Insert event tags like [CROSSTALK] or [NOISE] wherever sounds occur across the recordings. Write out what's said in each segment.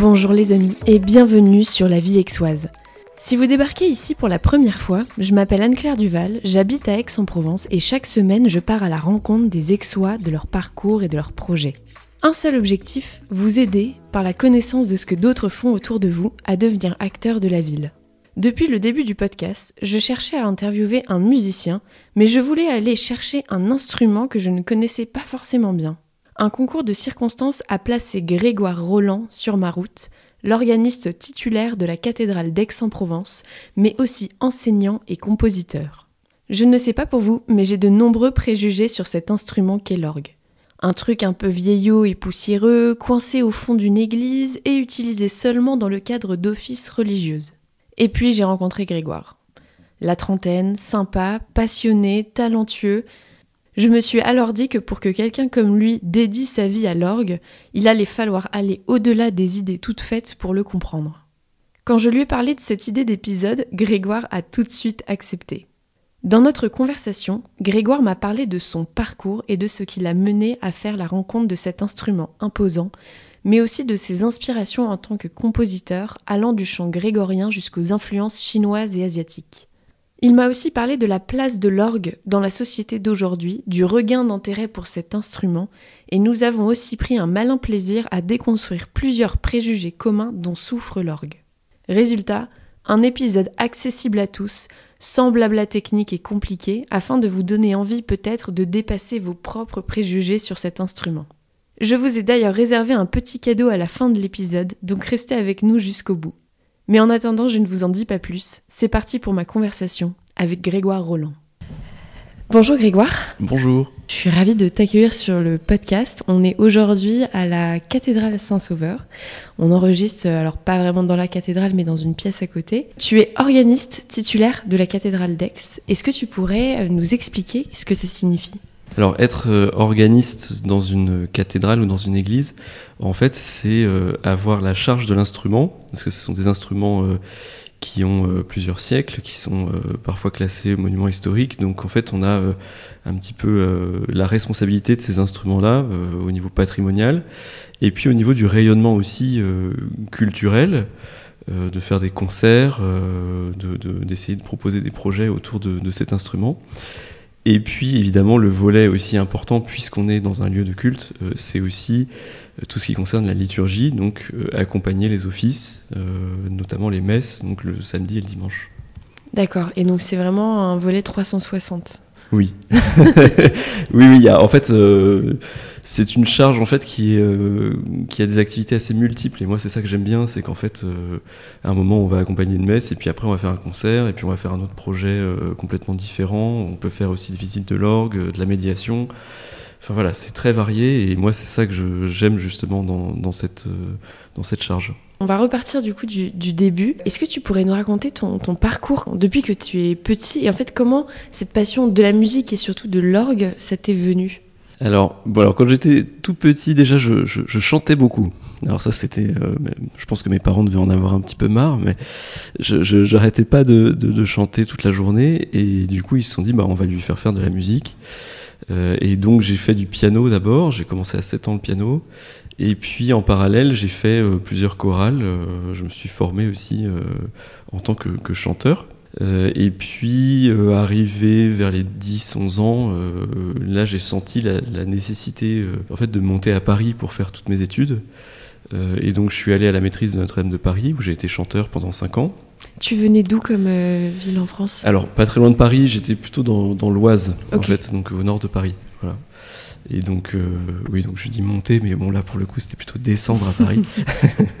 Bonjour les amis et bienvenue sur La Vie Aixoise. Si vous débarquez ici pour la première fois, je m'appelle Anne-Claire Duval, j'habite à Aix-en-Provence et chaque semaine je pars à la rencontre des Aixois, de leur parcours et de leurs projets. Un seul objectif, vous aider, par la connaissance de ce que d'autres font autour de vous, à devenir acteur de la ville. Depuis le début du podcast, je cherchais à interviewer un musicien, mais je voulais aller chercher un instrument que je ne connaissais pas forcément bien. Un concours de circonstances a placé Grégoire Roland sur ma route, l'organiste titulaire de la cathédrale d'Aix-en-Provence, mais aussi enseignant et compositeur. Je ne sais pas pour vous, mais j'ai de nombreux préjugés sur cet instrument qu'est l'orgue. Un truc un peu vieillot et poussiéreux, coincé au fond d'une église et utilisé seulement dans le cadre d'offices religieuses. Et puis j'ai rencontré Grégoire. La trentaine, sympa, passionné, talentueux, je me suis alors dit que pour que quelqu'un comme lui dédie sa vie à l'orgue, il allait falloir aller au-delà des idées toutes faites pour le comprendre. Quand je lui ai parlé de cette idée d'épisode, Grégoire a tout de suite accepté. Dans notre conversation, Grégoire m'a parlé de son parcours et de ce qui l'a mené à faire la rencontre de cet instrument imposant, mais aussi de ses inspirations en tant que compositeur, allant du chant grégorien jusqu'aux influences chinoises et asiatiques. Il m'a aussi parlé de la place de l'orgue dans la société d'aujourd'hui, du regain d'intérêt pour cet instrument, et nous avons aussi pris un malin plaisir à déconstruire plusieurs préjugés communs dont souffre l'orgue. Résultat, un épisode accessible à tous, sans blabla technique et compliqué, afin de vous donner envie peut-être de dépasser vos propres préjugés sur cet instrument. Je vous ai d'ailleurs réservé un petit cadeau à la fin de l'épisode, donc restez avec nous jusqu'au bout. Mais en attendant, je ne vous en dis pas plus. C'est parti pour ma conversation avec Grégoire Roland. Bonjour Grégoire. Bonjour. Je suis ravie de t'accueillir sur le podcast. On est aujourd'hui à la cathédrale Saint-Sauveur. On enregistre, alors pas vraiment dans la cathédrale, mais dans une pièce à côté. Tu es organiste titulaire de la cathédrale d'Aix. Est-ce que tu pourrais euh, nous expliquer ce que ça signifie? Alors être euh, organiste dans une cathédrale ou dans une église, en fait, c'est euh, avoir la charge de l'instrument, parce que ce sont des instruments euh, qui ont plusieurs siècles, qui sont parfois classés monuments historiques. Donc en fait, on a un petit peu la responsabilité de ces instruments-là au niveau patrimonial, et puis au niveau du rayonnement aussi culturel. de faire des concerts, d'essayer de, de, proposer des projets autour de, de cet instrument. Et puis évidemment le volet aussi important puisqu'on est dans un lieu de culte, euh, c'est aussi euh, tout ce qui concerne la liturgie, donc euh, accompagner les offices, notamment les messes, donc le samedi et le dimanche. D'accord, et donc c'est vraiment un volet 360 [LAUGHS] oui. oui, oui, en fait, euh, c'est une charge en fait qui, euh, a des activités assez multiples. Et moi, c'est ça que j'aime bien, c'est qu'en fait, euh, à un moment, on va accompagner une messe, et puis après, on va faire un concert, et puis on va faire un autre projet complètement différent. On peut faire aussi des visites de l'orgue, de la médiation. Enfin voilà, c'est très varié, et moi, c'est ça que j'aime justement dans, dans, cette, dans cette charge. On va repartir du coup du, début. Est-ce que tu pourrais nous raconter ton, parcours depuis que tu es petit et en fait comment cette passion de la musique et surtout de l'orgue, ça t'est venu? Alors, bon, alors quand j'étais tout petit, déjà, je, chantais beaucoup. Alors ça, c'était, euh, je pense que mes parents devaient en avoir un petit peu marre, mais je n'arrêtais pas de, chanter toute la journée, et du coup, ils se sont dit, bah, on va lui faire faire de la musique. Euh, et donc, j'ai fait du piano d'abord. J'ai commencé à 7 ans le piano, et puis en parallèle, j'ai fait euh, plusieurs chorales. Euh, je me suis formé aussi en tant que, chanteur. et puis, arrivé vers les 10-11 ans, là j'ai senti la, nécessité en fait, de monter à Paris pour faire toutes mes études. et donc je suis allé à la maîtrise de Notre-Dame de Paris, où j'ai été chanteur pendant 5 ans. Tu venais d'où comme ville en France? Alors, pas très loin de Paris, j'étais plutôt dans, l'Oise, en fait, donc au nord de Paris. Voilà. Et donc, euh, oui, donc je dis monter, mais bon, là, pour le coup, c'était plutôt descendre à Paris.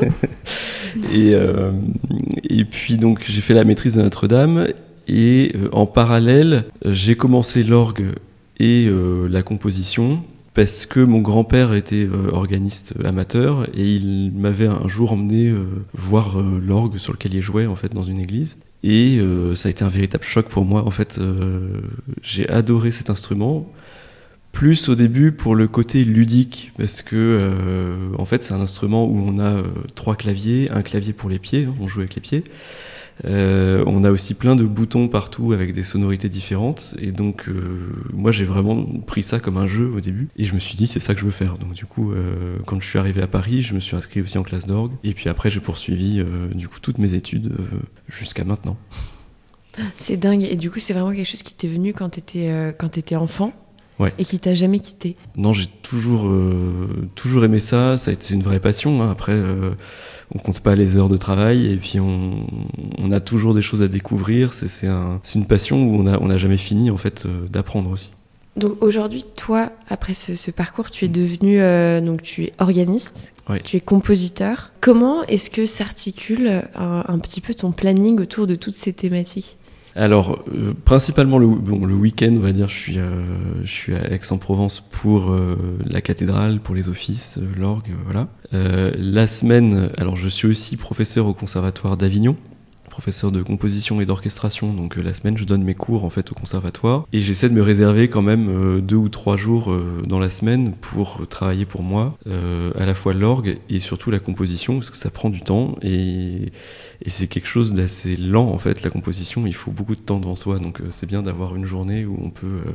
[LAUGHS] [LAUGHS] et, euh, et puis, donc, j'ai fait la maîtrise de Notre-Dame. Et euh, en parallèle, j'ai commencé l'orgue et la composition parce que mon grand-père était organiste amateur et il m'avait un jour emmené voir l'orgue sur lequel il jouait en fait dans une église. Et ça a été un véritable choc pour moi. En fait j'ai adoré cet instrument plus au début pour le côté ludique, parce que euh, en fait c'est un instrument où on a euh, trois claviers, un clavier pour les pieds, hein, on joue avec les pieds, Euh, on a aussi plein de boutons partout avec des sonorités différentes. Et donc, euh, moi, j'ai vraiment pris ça comme un jeu au début. Et je me suis dit, c'est ça que je veux faire. Donc, du coup, euh, quand je suis arrivé à Paris, je me suis inscrit aussi en classe d'orgue. Et puis après, j'ai poursuivi du coup toutes mes études jusqu'à maintenant. C'est dingue. Et du coup, c'est vraiment quelque chose qui t'est venu quand t'étais enfant? Et qui t'a jamais quitté Non, j'ai toujours, euh, toujours aimé ça. Ça a été une vraie passion. Hein. Après, euh, on compte pas les heures de travail et puis on, on a toujours des choses à découvrir. C'est un, une passion où on n'a on a jamais fini en fait euh, d'apprendre aussi. Donc aujourd'hui, toi, après ce, ce, parcours, tu es devenu euh, donc tu es organiste, tu es compositeur. Comment est-ce que s'articule un, un, petit peu ton planning autour de toutes ces thématiques? Alors, euh, principalement le, bon, le week-end, on va dire, je suis, euh, je suis à Aix-en-Provence pour euh, la cathédrale, pour les offices, l'orgue, voilà. la semaine, alors je suis aussi professeur au conservatoire d'Avignon, professeur de composition et d'orchestration. Donc la semaine, je donne mes cours en fait au conservatoire et j'essaie de me réserver quand même deux ou trois jours dans la semaine pour travailler pour moi, à la fois l'orgue et surtout la composition parce que ça prend du temps et c'est quelque chose d'assez lent en fait, la composition, il faut beaucoup de temps devant soi, donc euh, c'est bien d'avoir une journée où on peut euh,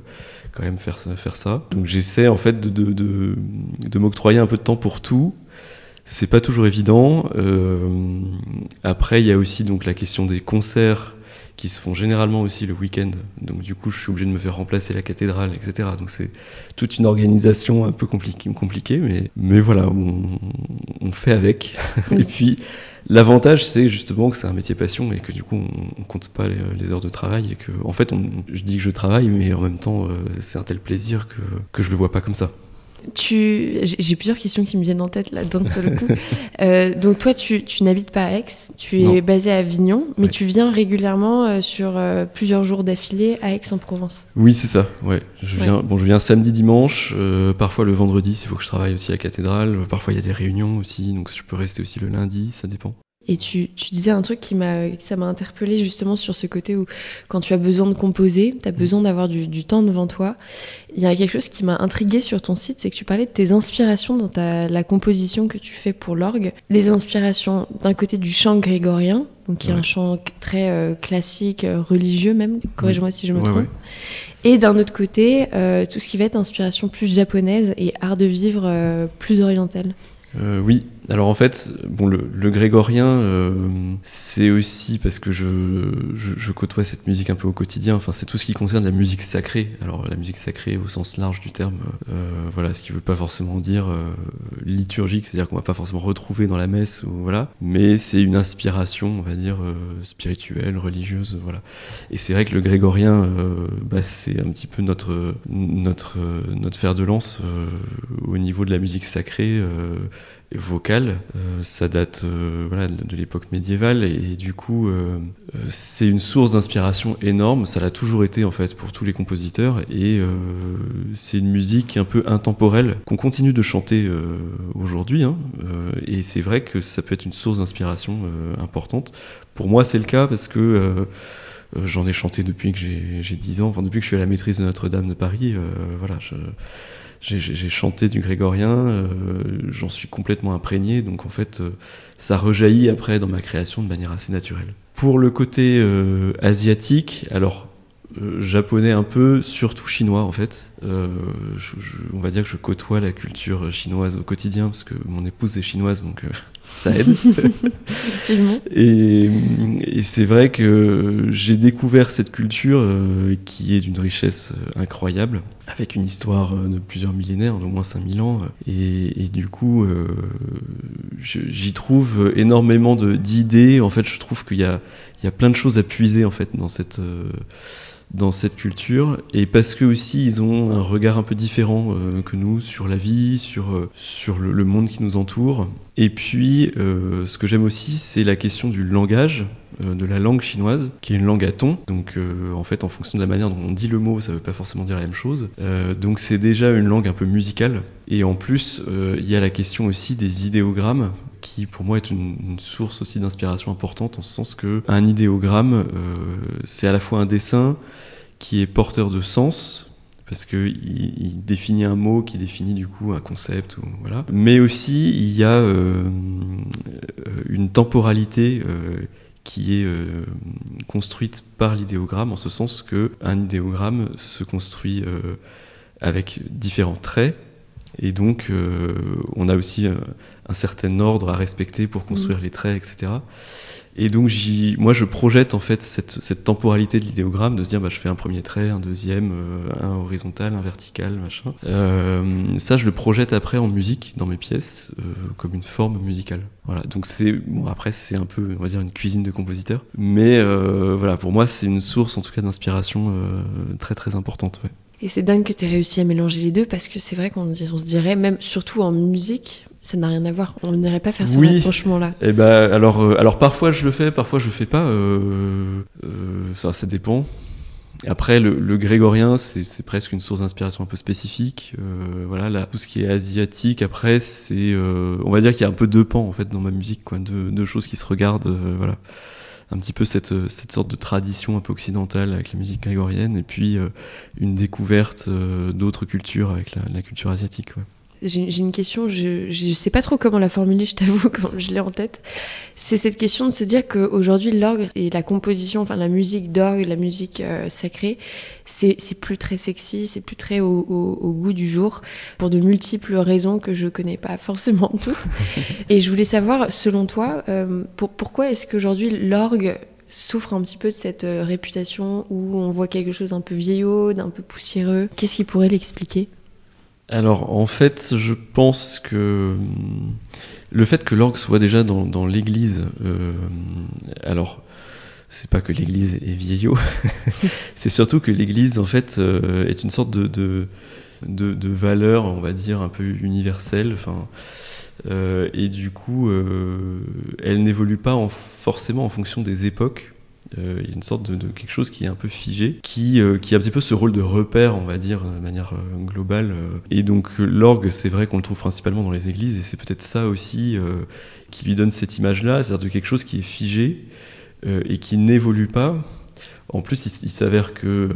quand même faire ça. Faire ça. Donc j'essaie en fait de, de, de m'octroyer un peu de temps pour tout. C'est pas toujours évident. Euh, après, il y a aussi donc la question des concerts qui se font généralement aussi le week-end. Donc du coup, je suis obligé de me faire remplacer la cathédrale, etc. Donc c'est toute une organisation un peu compliquée, compliquée mais, mais voilà, on, on fait avec. [LAUGHS] Et puis, L'avantage, c'est justement que c'est un métier passion et que du coup, on, compte pas les, heures de travail et que, en fait, on, je dis que je travaille, mais en même temps, euh, c'est un tel plaisir que, que je le vois pas comme ça. Tu, j'ai plusieurs questions qui me viennent en tête là d'un seul coup. [LAUGHS] euh, donc toi, tu, tu n'habites pas à Aix, tu es basé à Avignon, mais tu viens régulièrement euh, sur euh, plusieurs jours d'affilée à Aix-en-Provence. Oui, c'est ça. Ouais, je viens. Bon, je viens samedi, dimanche, parfois le vendredi, s'il faut que je travaille aussi à la cathédrale. Parfois, il y a des réunions aussi, donc je peux rester aussi le lundi, ça dépend. Et tu, tu, disais un truc qui m'a, ça m'a interpellé justement sur ce côté où quand tu as besoin de composer, tu as besoin d'avoir du, du, temps devant toi. Il y a quelque chose qui m'a intrigué sur ton site, c'est que tu parlais de tes inspirations dans ta, la composition que tu fais pour l'orgue. Les inspirations d'un côté du chant grégorien, donc qui est un chant très euh, classique, euh, religieux même, corrige-moi si je me trompe. Et d'un autre côté, euh, tout ce qui va être inspiration plus japonaise et art de vivre euh, plus oriental. Oui, alors en fait, bon, le, grégorien, euh, c'est aussi parce que je, côtoie cette musique un peu au quotidien. Enfin, c'est tout ce qui concerne la musique sacrée. Alors la musique sacrée au sens large du terme, euh, voilà, ce qui veut pas forcément dire euh, liturgique, c'est-à-dire qu'on va pas forcément retrouver dans la messe ou voilà, mais c'est une inspiration, on va dire spirituelle, religieuse, voilà. Et c'est vrai que le grégorien, bah, c'est un petit peu notre notre notre fer de lance au niveau de la musique sacrée vocale. Euh, ça date euh, de l'époque médiévale et, du coup euh, c'est une source d'inspiration énorme. Ça l'a toujours été en fait pour tous les compositeurs et c'est une musique un peu intemporelle qu'on continue de chanter aujourd'hui. Hein, et c'est vrai que ça peut être une source d'inspiration importante. Pour moi c'est le cas parce que j'en ai chanté depuis que j'ai 10 ans, enfin depuis que je suis à la maîtrise de Notre-Dame de Paris. voilà, j'ai chanté du grégorien, euh, j'en suis complètement imprégné, donc en fait, euh, ça rejaillit après dans ma création de manière assez naturelle. Pour le côté euh, asiatique, alors japonais un peu, surtout chinois en fait. Euh, je, je, on va dire que je côtoie la culture chinoise au quotidien parce que mon épouse est chinoise donc euh, [LAUGHS] ça aide. [LAUGHS] et, et c'est vrai que j'ai découvert cette culture euh, qui est d'une richesse euh, incroyable avec une histoire de plusieurs millénaires, d'au moins 5000 ans. Et, et du coup, euh, j'y trouve énormément d'idées. En fait, je trouve qu'il y a, il y a plein de choses à puiser en fait dans cette euh, dans cette culture et parce que aussi ils ont un regard un peu différent euh, que nous sur la vie, sur, euh, sur le, monde qui nous entoure. Et puis ce que j'aime aussi c'est la question du langage, de la langue chinoise, qui est une langue à ton. Donc en fait en fonction de la manière dont on dit le mot, ça veut pas forcément dire la même chose. donc c'est déjà une langue un peu musicale. Et en plus il y a la question aussi des idéogrammes qui pour moi est une, source aussi d'inspiration importante en ce sens que un idéogramme euh, c'est à la fois un dessin qui est porteur de sens parce que il, définit un mot qui définit du coup un concept voilà. Mais aussi il y a euh, une temporalité euh, qui est construite par l'idéogramme, en ce sens que un idéogramme se construit avec différents traits, et donc on a aussi un certain ordre à respecter pour construire mmh. les traits, etc. Et donc, moi, je projette en fait cette, cette temporalité de l'idéogramme, de se dire, bah, je fais un premier trait, un deuxième, euh, un horizontal, un vertical, machin. Euh, ça, je le projette après en musique dans mes pièces, euh, comme une forme musicale. Voilà. Donc c'est bon. Après, c'est un peu, on va dire, une cuisine de compositeur. Mais euh, voilà, pour moi, c'est une source, en tout cas, d'inspiration euh, très très importante. Ouais. Et c'est dingue que tu aies réussi à mélanger les deux parce que c'est vrai qu'on on se dirait, même surtout en musique, ça n'a rien à voir. On n'irait pas faire ce rapprochement-là. Et eh ben, alors, euh, alors parfois je le fais, parfois je le fais pas. Euh, euh, ça, ça dépend. Après, le, grégorien, c'est presque une source d'inspiration un peu spécifique. voilà, là, tout ce qui est asiatique, après, c'est, on va dire qu'il y a un peu deux pans en fait dans ma musique, quoi, deux, deux choses qui se regardent. voilà, un petit peu cette, cette sorte de tradition un peu occidentale avec la musique grégorienne, et puis une découverte d'autres cultures avec la, culture asiatique. J'ai une question, je ne sais pas trop comment la formuler, je t'avoue, [LAUGHS] quand je l'ai en tête. C'est cette question de se dire qu'aujourd'hui, l'orgue et la composition, enfin la musique d'orgue, la musique euh, sacrée, c'est plus très sexy, c'est plus très au, goût du jour, pour de multiples raisons que je connais pas forcément [LAUGHS] toutes. et je voulais savoir, selon toi, euh, pourquoi est-ce qu'aujourd'hui l'orgue souffre un petit peu de cette euh, réputation où on voit quelque chose d'un peu vieillot, d'un peu poussiéreux? Qu'est-ce qui pourrait l'expliquer? Alors en fait, je pense que le fait que l'orgue soit déjà dans, l'église, euh, alors c'est pas que l'église est vieillot, [LAUGHS] c'est surtout que l'église en fait euh, est une sorte de, de, valeur, on va dire, un peu universelle. Enfin, euh, et du coup, elle n'évolue pas forcément en fonction des époques. Euh, il y a une sorte de, quelque chose qui est un peu figé, qui, euh, qui a un petit peu ce rôle de repère, on va dire, de manière euh, globale. Et donc l'orgue, c'est vrai qu'on le trouve principalement dans les églises, et c'est peut-être ça aussi qui lui donne cette image-là, c'est-à-dire de quelque chose qui est figé et qui n'évolue pas. En plus, il, s'avère que euh,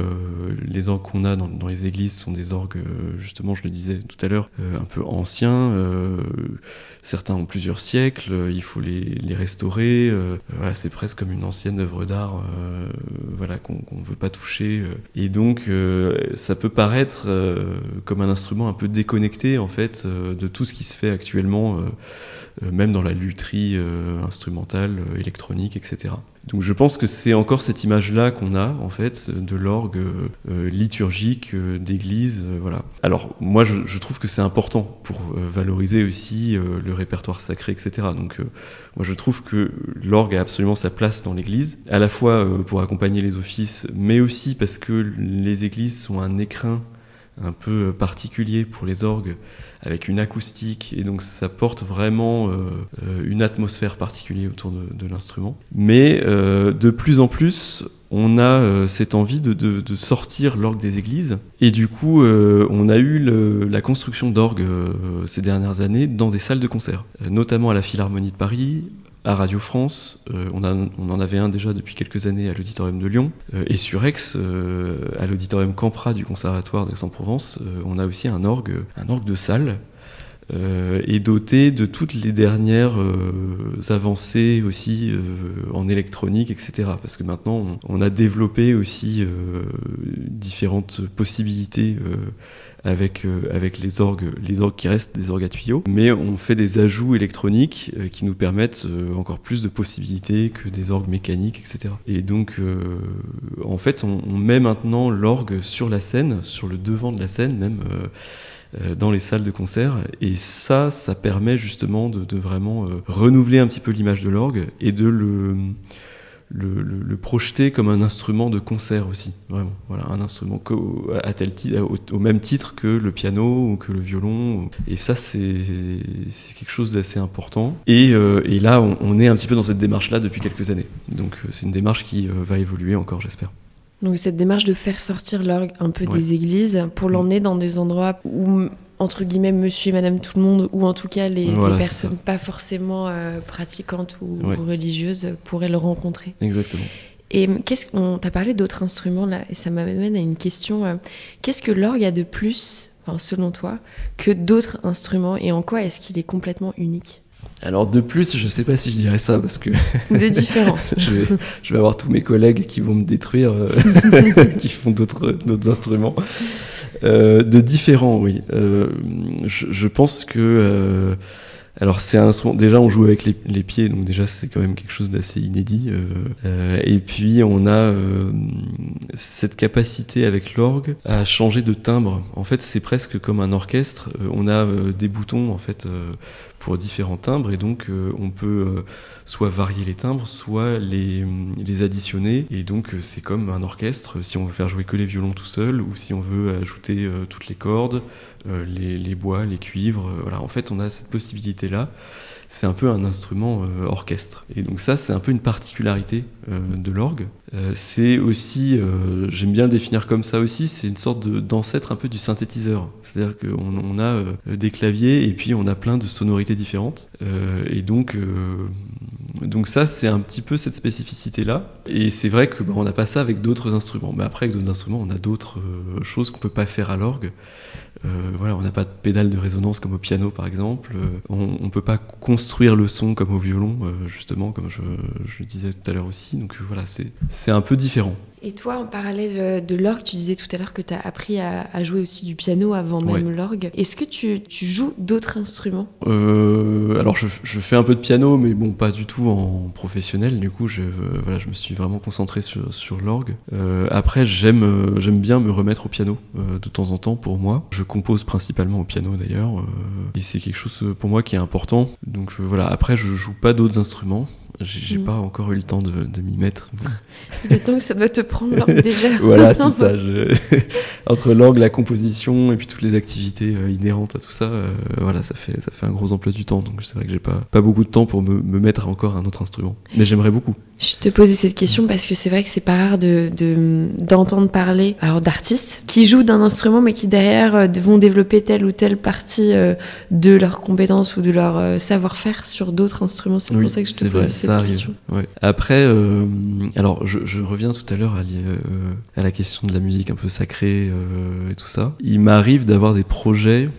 les orgues qu'on a dans, les églises sont des orgues, euh, justement, je le disais tout à l'heure, euh, un peu anciens. certains ont plusieurs siècles, il faut les, restaurer. voilà, c'est presque comme une ancienne œuvre d'art voilà, qu'on ne veut pas toucher. Et donc, ça peut paraître comme un instrument un peu déconnecté, en fait, de tout ce qui se fait actuellement, même dans la lutherie instrumentale, électronique, etc. Donc je pense que c'est encore cette image-là qu'on a en fait de l'orgue euh, liturgique euh, d'église, euh, voilà. Alors moi je, trouve que c'est important pour valoriser aussi le répertoire sacré, etc. Donc moi je trouve que l'orgue a absolument sa place dans l'église, à la fois pour accompagner les offices, mais aussi parce que les églises sont un écrin un peu particulier pour les orgues avec une acoustique, et donc ça porte vraiment euh, euh, une atmosphère particulière autour de, l'instrument. Mais euh, de plus en plus, on a cette envie de, sortir l'orgue des églises. Et du coup, on a eu la construction d'orgues ces dernières années dans des salles de concert, notamment à la Philharmonie de Paris, à Radio France, on, on, en avait un déjà depuis quelques années à l'Auditorium de Lyon, et sur Aix, à l'Auditorium Campra du Conservatoire d'Aix-en-Provence, on a aussi un un orgue de salle euh, et doté de toutes les dernières euh, avancées aussi euh, en électronique, etc. Parce que maintenant, on, a développé aussi différentes possibilités avec, avec les orgues, les orgues qui restent des orgues à tuyaux, mais on fait des ajouts électroniques qui nous permettent encore plus de possibilités que des orgues mécaniques, etc. Et donc, en fait, on, on met maintenant l'orgue sur la scène, sur le devant de la scène même. Euh, dans les salles de concert. Et ça, ça permet justement de, vraiment euh, renouveler un petit peu l'image de l'orgue et de le, projeter comme un instrument de concert aussi. Vraiment, voilà, un instrument à tel au, même titre que le piano ou que le violon. Et ça, c'est quelque chose d'assez important. Et, euh, là, on, est un petit peu dans cette démarche-là depuis quelques années. Donc, c'est une démarche qui va évoluer encore, j'espère. Donc cette démarche de faire sortir l'orgue un peu des églises pour l'emmener dans des endroits où entre guillemets monsieur et madame tout le monde ou en tout cas les, personnes pas forcément euh, pratiquantes ou, religieuses pourraient le rencontrer. Exactement. Et qu'est-ce qu'on t'a parlé d'autres instruments là et ça m'amène à une question euh, qu'est-ce que l'orgue a de plus selon toi que d'autres instruments et en quoi est-ce qu'il est complètement unique? Alors de plus, je sais pas si je dirais ça parce que de différent. [LAUGHS] je, vais, je, vais, avoir tous mes collègues qui vont me détruire, [LAUGHS] qui font d'autres instruments. Euh, de différents, oui. Euh, je, je, pense que euh, alors c'est un déjà on joue avec les, les pieds donc déjà c'est quand même quelque chose d'assez inédit euh, euh, et puis on a euh, cette capacité avec l'orgue à changer de timbre en fait c'est presque comme un orchestre on a des boutons en fait pour différents timbres et donc on peut soit varier les timbres soit les, les additionner et donc c'est comme un orchestre si on veut faire jouer que les violons tout seul ou si on veut ajouter toutes les cordes euh, les, bois, les cuivres. Euh, voilà, en fait, on a cette possibilité-là. C'est un peu un instrument euh, orchestre. Et donc ça, c'est un peu une particularité de l'orgue. c'est aussi, j'aime bien le définir comme ça aussi, c'est une sorte d'ancêtre un peu du synthétiseur. C'est-à-dire qu'on on a des claviers et puis on a plein de sonorités différentes. et donc, donc ça, c'est un petit peu cette spécificité-là. Et c'est vrai que bah, on n'a pas ça avec d'autres instruments. Mais après, avec d'autres instruments, on a d'autres choses qu'on peut pas faire à l'orgue. Euh, voilà, on n'a pas de pédale de résonance comme au piano par exemple. Euh, on ne peut pas construire le son comme au violon, euh, justement, comme je, je, le disais tout à l'heure aussi. Donc voilà, c'est un peu différent. Et toi, en parallèle euh, de l'orgue, tu disais tout à l'heure que tu as appris à, jouer aussi du piano avant même l'orgue. Est-ce que tu, joues d'autres instruments? Euh, Alors, je, fais un peu de piano, mais bon, pas du tout en professionnel. Du coup, je, euh, voilà, je me suis vraiment concentré sur, sur l'orgue. après, j'aime j'aime bien me remettre au piano de temps en temps pour moi. Je compose principalement au piano d'ailleurs. et c'est quelque chose pour moi qui est important. Donc voilà, après, je joue pas d'autres instruments. J'ai mm. pas encore eu le temps de, de m'y mettre. [LAUGHS] Le temps que ça doit te prendre [LAUGHS] déjà. voilà, c'est [LAUGHS] ça. Je... Entre l'orgue, la composition et puis toutes les activités euh, inhérentes à tout ça, euh, voilà, ça fait, ça fait un gros emploi du temps. Donc c'est vrai que j'ai pas, pas beaucoup de temps pour me, me mettre à encore un autre instrument. Mais j'aimerais beaucoup. Je te posais cette question parce que c'est vrai que c'est pas rare de, d'entendre parler alors d'artistes qui jouent d'un instrument mais qui derrière euh, vont développer telle ou telle partie de leurs compétences ou de leur savoir-faire sur d'autres instruments. C'est pour ça que je te pose cette ça arrive. Après, euh, alors je, reviens tout à l'heure à, euh, à, la question de la musique un peu sacrée euh, et tout ça. Il m'arrive d'avoir des projets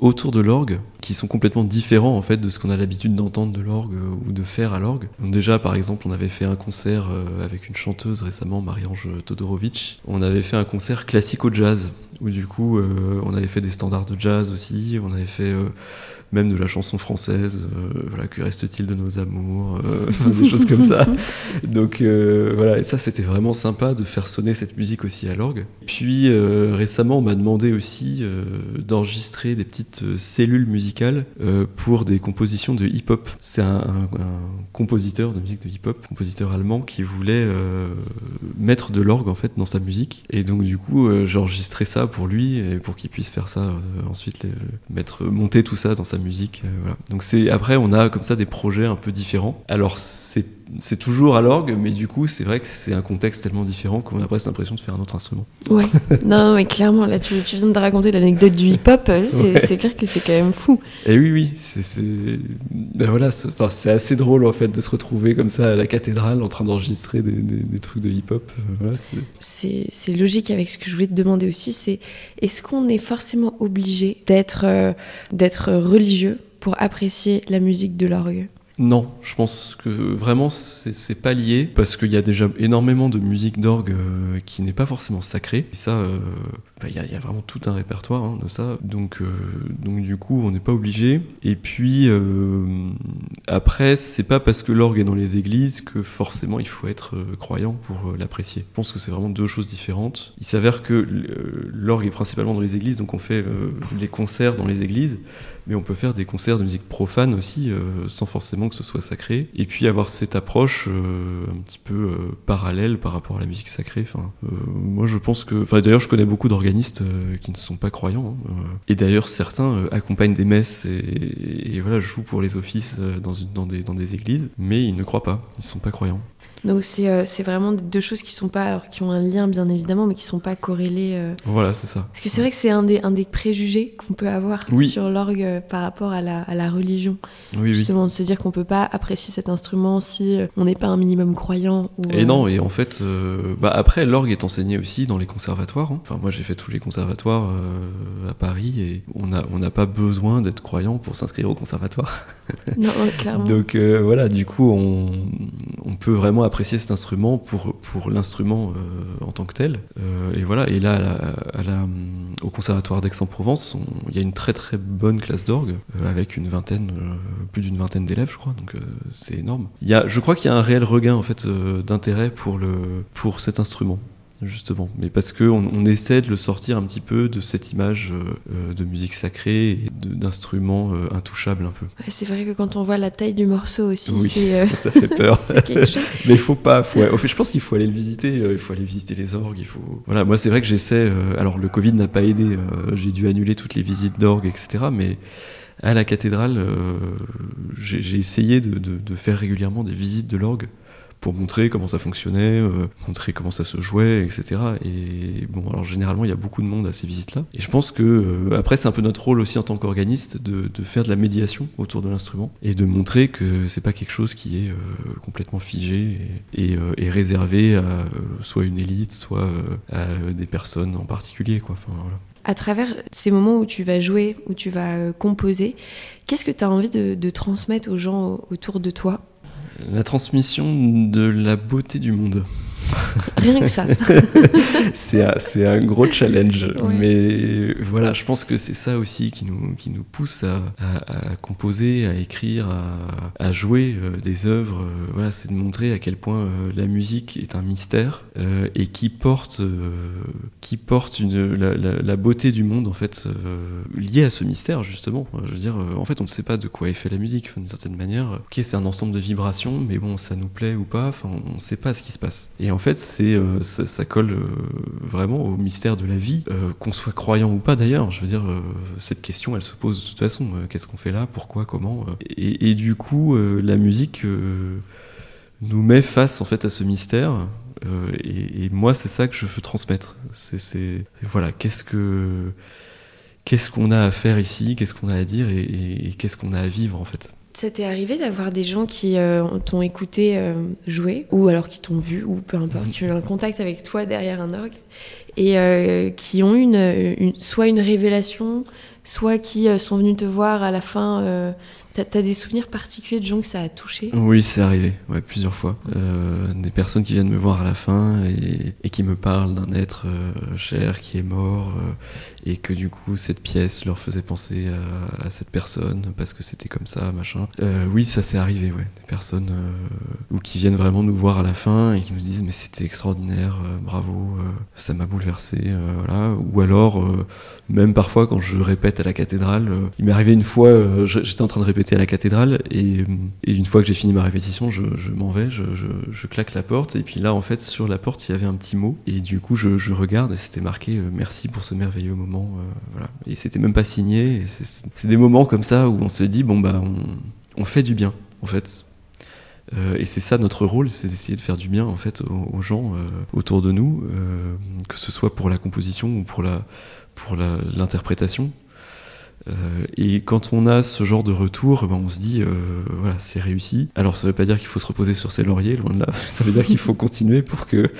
autour de l'orgue qui sont complètement différents en fait de ce qu'on a l'habitude d'entendre de l'orgue ou de faire à l'orgue. Déjà par exemple on avait fait un concert avec une chanteuse récemment Marie-Ange Todorovic. On avait fait un concert classico-jazz où du coup on avait fait des standards de jazz aussi, on avait fait même de la chanson française, euh, voilà, que reste-t-il de nos amours, euh, [LAUGHS] des choses comme ça. Donc euh, voilà, et ça c'était vraiment sympa de faire sonner cette musique aussi à l'orgue. Puis récemment on m'a demandé aussi d'enregistrer des petites cellules musicales pour des compositions de hip-hop. C'est un, compositeur de musique de hip-hop, compositeur allemand qui voulait mettre de l'orgue en fait dans sa musique. Et donc du coup j'ai enregistré ça pour lui et pour qu'il puisse faire ça ensuite, mettre monter tout ça dans sa musique. Euh, voilà. Donc c'est après on a comme ça des projets un peu différents. Alors c'est c'est toujours à l'orgue, mais du coup, c'est vrai que c'est un contexte tellement différent qu'on a presque l'impression de faire un autre instrument. Ouais, [LAUGHS] non, mais clairement, là, tu, viens de raconter l'anecdote du hip-hop, c'est clair que c'est quand même fou. Et oui, oui, c'est ben voilà, c'est assez drôle en fait de se retrouver comme ça à la cathédrale en train d'enregistrer des, des, trucs de hip-hop. Euh, voilà, c'est logique avec ce que je voulais te demander aussi, c'est est-ce qu'on est forcément obligé d'être euh, d'être religieux pour apprécier la musique de l'orgue? Non, je pense que vraiment c'est pas lié parce qu'il y a déjà énormément de musique d'orgue euh, qui n'est pas forcément sacrée. Et ça, euh, bah, il y, a vraiment tout un répertoire hein, de ça. Donc, euh, donc du coup, on n'est pas obligé. Et puis après, c'est pas parce que l'orgue est dans les églises que forcément il faut être croyant pour l'apprécier. Je pense que c'est vraiment deux choses différentes. Il s'avère que l'orgue est principalement dans les églises, donc on fait les concerts dans les églises, mais on peut faire des concerts de musique profane aussi, sans forcément que ce soit sacré, et puis avoir cette approche euh, un petit peu euh, parallèle par rapport à la musique sacrée. Enfin, euh, moi je pense que, enfin d'ailleurs je connais beaucoup d'organistes qui ne sont pas croyants, hein, et d'ailleurs certains accompagnent des messes et, voilà jouent pour les offices dans, une, dans, des, dans des églises, mais ils ne croient pas, ils ne sont pas croyants. Donc c'est euh, c'est vraiment deux choses qui sont pas, alors qui ont un lien bien évidemment, mais qui sont pas corrélées. euh. Voilà, c'est ça. Parce que c'est vrai que c'est un des, un des préjugés qu'on peut avoir Oui. sur l'orgue euh, par rapport à la, à la religion. Oui, oui. Justement, de se dire qu'on peut pas apprécier cet instrument si on n'est pas un minimum croyant. Ou, Et non, et en fait, euh, bah après, l'orgue est enseigné aussi dans les conservatoires. hein. Enfin, moi, j'ai fait tous les conservatoires euh, à Paris et on n'a on n'a pas besoin d'être croyant pour s'inscrire au conservatoire. Non, ouais, clairement. [LAUGHS] Donc euh, voilà, du coup, on, on peut vraiment apprécier cet instrument pour, pour l'instrument euh, en tant que tel. Euh, et voilà, et là, au conservatoire d'Aix-en-Provence, il y a une très très bonne classe d'orgue euh, avec une vingtaine, plus d'une vingtaine d'élèves, je crois. Donc c'est énorme. Y a, je crois qu'il y a un réel regain en fait d'intérêt pour pour cet instrument. Justement, mais parce que on, essaie de le sortir un petit peu de cette image euh, euh, de musique sacrée et d'instruments euh, intouchables un peu. Ouais, c'est vrai que quand on voit la taille du morceau aussi, Oui. c'est euh, [LAUGHS] Ça fait peur. [LAUGHS] [LAUGHS] Mais il faut pas. Faut, je pense qu'il faut aller le visiter. Il faut aller visiter les orgues. Il faut. Voilà. Moi, c'est vrai que j'essaie. alors, le Covid n'a pas aidé. J'ai dû annuler toutes les visites d'orgues, etc. Mais à la cathédrale, j'ai j'ai essayé de, de- de faire régulièrement des visites de l'orgue pour montrer comment ça fonctionnait, euh, montrer comment ça se jouait, etc. Et bon, alors généralement, il y a beaucoup de monde à ces visites-là. Et je pense que euh, après, c'est un peu notre rôle aussi en tant qu'organiste de, faire de la médiation autour de l'instrument et de montrer que c'est pas quelque chose qui est euh, complètement figé et, réservé à soit une élite, soit à des personnes en particulier, quoi. À travers ces moments où tu vas jouer, où tu vas composer, qu'est-ce que tu as envie de, transmettre aux gens au- autour de toi? La transmission de la beauté du monde. Rien que ça. [LAUGHS] c'est un, c'est un gros challenge, Ouais. mais voilà, je pense que c'est ça aussi qui nous, qui nous pousse à, à- à composer, à écrire, à, à jouer euh, des œuvres. euh, voilà, c'est de montrer à quel point euh, la musique est un mystère et qui porte, qui porte une, la, la- la beauté du monde en fait liée à ce mystère justement. Je veux dire, en fait, on ne sait pas de quoi est fait la musique d'une certaine manière. Ok, c'est un ensemble de vibrations, mais bon, ça nous plaît ou pas. Enfin, on ne sait pas ce qui se passe. Et en fait, c'est euh, ça, colle euh, vraiment au mystère de la vie, euh, qu'on soit croyant ou pas d'ailleurs. Je veux dire, cette question, elle se pose de toute façon. Qu'est-ce qu'on fait là Pourquoi Comment et, du coup, la musique nous met face en fait à ce mystère. Et, moi, c'est ça que je veux transmettre. C'est, voilà, qu'est-ce que qu'est-ce qu'on a à faire ici Qu'est-ce qu'on a à dire et qu'est-ce qu'on a à vivre en fait Ça t'est arrivé d'avoir des gens qui euh, t'ont écouté euh, jouer, ou alors qui t'ont vu, ou peu importe, qui ont eu un contact avec toi derrière un orgue, et euh, qui ont une, soit une révélation, soit qui sont venus te voir à la fin. T'as des souvenirs particuliers de gens que ça a touché? Oui, c'est arrivé, ouais, plusieurs fois. Euh, des personnes qui viennent me voir à la fin et, qui me parlent d'un être euh, cher qui est mort euh, et que du coup cette pièce leur faisait penser à, à cette personne parce que c'était comme ça, machin. Oui, ça s'est arrivé, ouais. Des personnes ou qui viennent vraiment nous voir à la fin et qui nous disent mais c'était extraordinaire, bravo, ça m'a bouleversé, voilà. Ou alors même parfois quand je répète à la cathédrale, il m'est arrivé une fois, j'étais en train de répéter à la cathédrale et, une fois que j'ai fini ma répétition, je, m'en vais, je, claque la porte et puis là en fait sur la porte il y avait un petit mot et du coup je, regarde et c'était marqué euh, merci pour ce merveilleux moment, euh, voilà. Et c'était même pas signé. c'est- des moments comme ça où on se dit bon bah on, fait du bien en fait. Euh, et c'est ça notre rôle, c'est d'essayer de faire du bien en fait aux, gens autour de nous, que ce soit pour la composition ou pour la pour l'interprétation. Euh, et quand on a ce genre de retour, ben on se dit, euh, voilà, c'est réussi. Alors ça veut pas dire qu'il faut se reposer sur ses lauriers, loin de là. [LAUGHS] Ça veut dire qu'il faut continuer pour que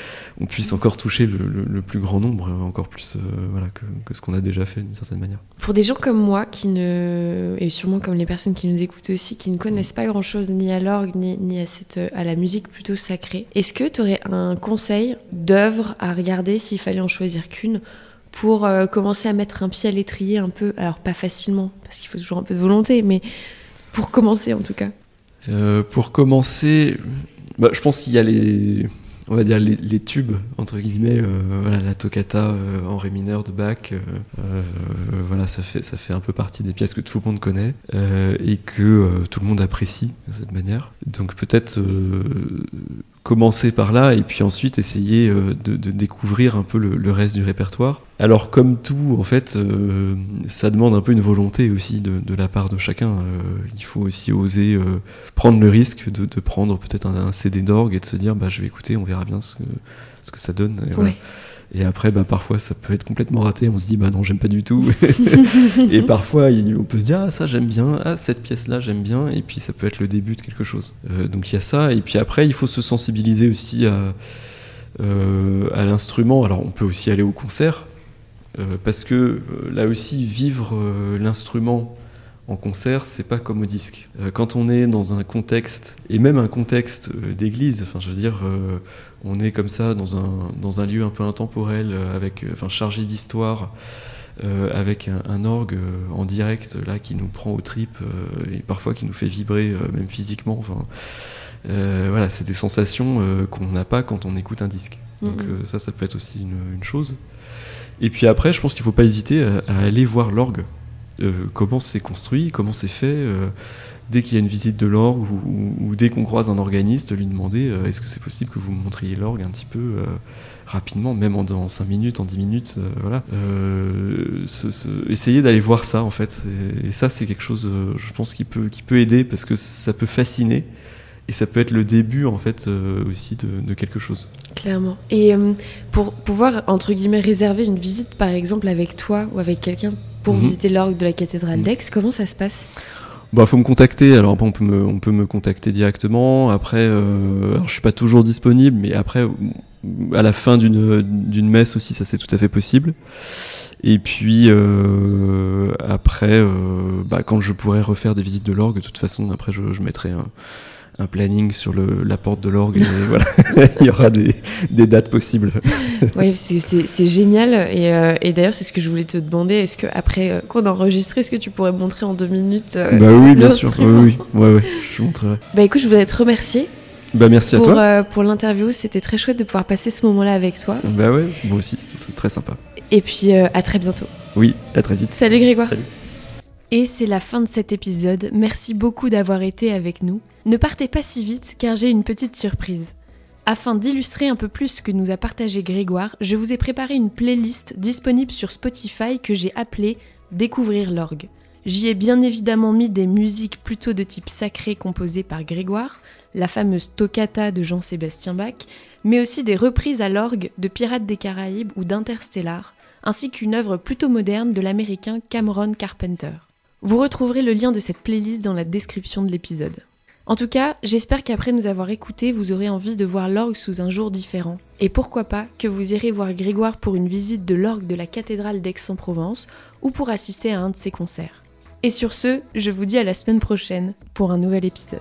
on puisse encore toucher le, plus grand nombre, euh, encore plus, voilà, que, que ce qu'on a déjà fait d'une certaine manière. Pour des gens comme moi, qui ne, et sûrement comme les personnes qui nous écoutent aussi, qui ne connaissent pas grand-chose ni à l'orgue, ni, ni à, cette, à la musique plutôt sacrée, est-ce que tu aurais un conseil d'œuvre à regarder s'il fallait en choisir qu'une pour euh, commencer à mettre un pied à l'étrier un peu, alors pas facilement, parce qu'il faut toujours un peu de volonté, mais pour commencer en tout cas Euh, pour commencer, bah, je pense qu'il y a les, on va dire les, tubes entre guillemets, euh, la toccata en ré mineur de Bach, voilà, ça fait ça fait un peu partie des pièces que tout le monde connaît et que tout le monde apprécie de cette manière. Donc peut-être commencer par là et puis ensuite essayer euh, de, découvrir un peu le, reste du répertoire. Alors comme tout, en fait, euh, ça demande un peu une volonté aussi de, la part de chacun. Euh, il faut aussi oser prendre le risque de, prendre peut-être un, CD d'orgue et de se dire bah, je vais écouter, on verra bien ce que, ce que ça donne. Et après, bah, parfois, ça peut être complètement raté. On se dit bah non, j'aime pas du tout. [LAUGHS] et parfois, on peut se dire ah ça j'aime bien, ah cette pièce-là j'aime bien. Et puis ça peut être le début de quelque chose. Euh, donc il y a ça. Et puis après, il faut se sensibiliser aussi à euh, à l'instrument. Alors on peut aussi aller au concert, euh, parce que là aussi vivre l'instrument en concert, c'est pas comme au disque. Quand on est dans un contexte, et même un contexte d'église, enfin je veux dire, on est comme ça dans un, dans un lieu un peu intemporel, euh, avec, euh, enfin chargé d'histoire, euh, avec un, un orgue en direct là qui nous prend aux tripes euh, et parfois qui nous fait vibrer euh, même physiquement. Enfin, voilà, c'est des sensations qu'on n'a pas quand on écoute un disque. Donc Mhm. euh, ça, ça peut être aussi une, une chose. Et puis après, je pense qu'il ne faut pas hésiter à, à aller voir l'orgue. Comment c'est construit, comment c'est fait. Dès qu'il y a une visite de l'orgue ou, ou- ou dès qu'on croise un organiste, lui demander euh, est-ce que c'est possible que vous me montriez l'orgue un petit peu euh, rapidement, même en, en 5 minutes, en 10 minutes. euh, voilà. Ce- ce- essayer d'aller voir ça en fait. Et, et ça, c'est quelque chose, je pense, qui peut, qui peut aider parce que ça peut fasciner. Et ça peut être le début en fait euh, aussi de, de quelque chose. Clairement. Et euh, pour pouvoir, entre guillemets, réserver une visite, par exemple, avec toi ou avec quelqu'un pour Mhm. visiter l'orgue de la cathédrale Mhm. d'Aix, comment ça se passe? Bah, faut me contacter. Alors, on peut me, on peut me contacter directement. Après, euh, je suis pas toujours disponible, mais après, à la fin d'une d'une messe aussi, ça c'est tout à fait possible. Et puis euh, après, euh, bah, quand je pourrais refaire des visites de l'orgue, de toute façon, après, je, je mettrai un, un planning sur le, la porte de l'orgue. Et [LAUGHS] voilà, il y aura des, des dates possibles. [LAUGHS] Oui, c'est- génial. Et, euh, et d'ailleurs, c'est ce que je voulais te demander. Est-ce que après euh, qu'on a enregistré, est-ce que tu pourrais montrer en deux minutes euh, bah oui, bien sûr. Oui, oui, ouais, ouais, je montrerai. Bah écoute, je voudrais te remercier Bah merci à pour, toi. euh, pour l'interview. C'était très chouette de pouvoir passer ce moment-là avec toi. Bah ouais, moi aussi, c'est très sympa. Et puis euh, à très bientôt. Oui, à très vite. Salut Grégoire. Salut. Et c'est la fin de cet épisode. Merci beaucoup d'avoir été avec nous. Ne partez pas si vite car j'ai une petite surprise. Afin d'illustrer un peu plus ce que nous a partagé Grégoire, je vous ai préparé une playlist disponible sur Spotify que j'ai appelée Découvrir l'orgue. J'y ai bien évidemment mis des musiques plutôt de type sacré composées par Grégoire, la fameuse toccata de Jean-Sébastien Bach, mais aussi des reprises à l'orgue de Pirates des Caraïbes ou d'Interstellar, ainsi qu'une œuvre plutôt moderne de l'américain Cameron Carpenter. Vous retrouverez le lien de cette playlist dans la description de l'épisode. En tout cas, j'espère qu'après nous avoir écoutés, vous aurez envie de voir l'orgue sous un jour différent. Et pourquoi pas que vous irez voir Grégoire pour une visite de l'orgue de la cathédrale d'Aix-en-Provence ou pour assister à un de ses concerts. Et sur ce, je vous dis à la semaine prochaine pour un nouvel épisode.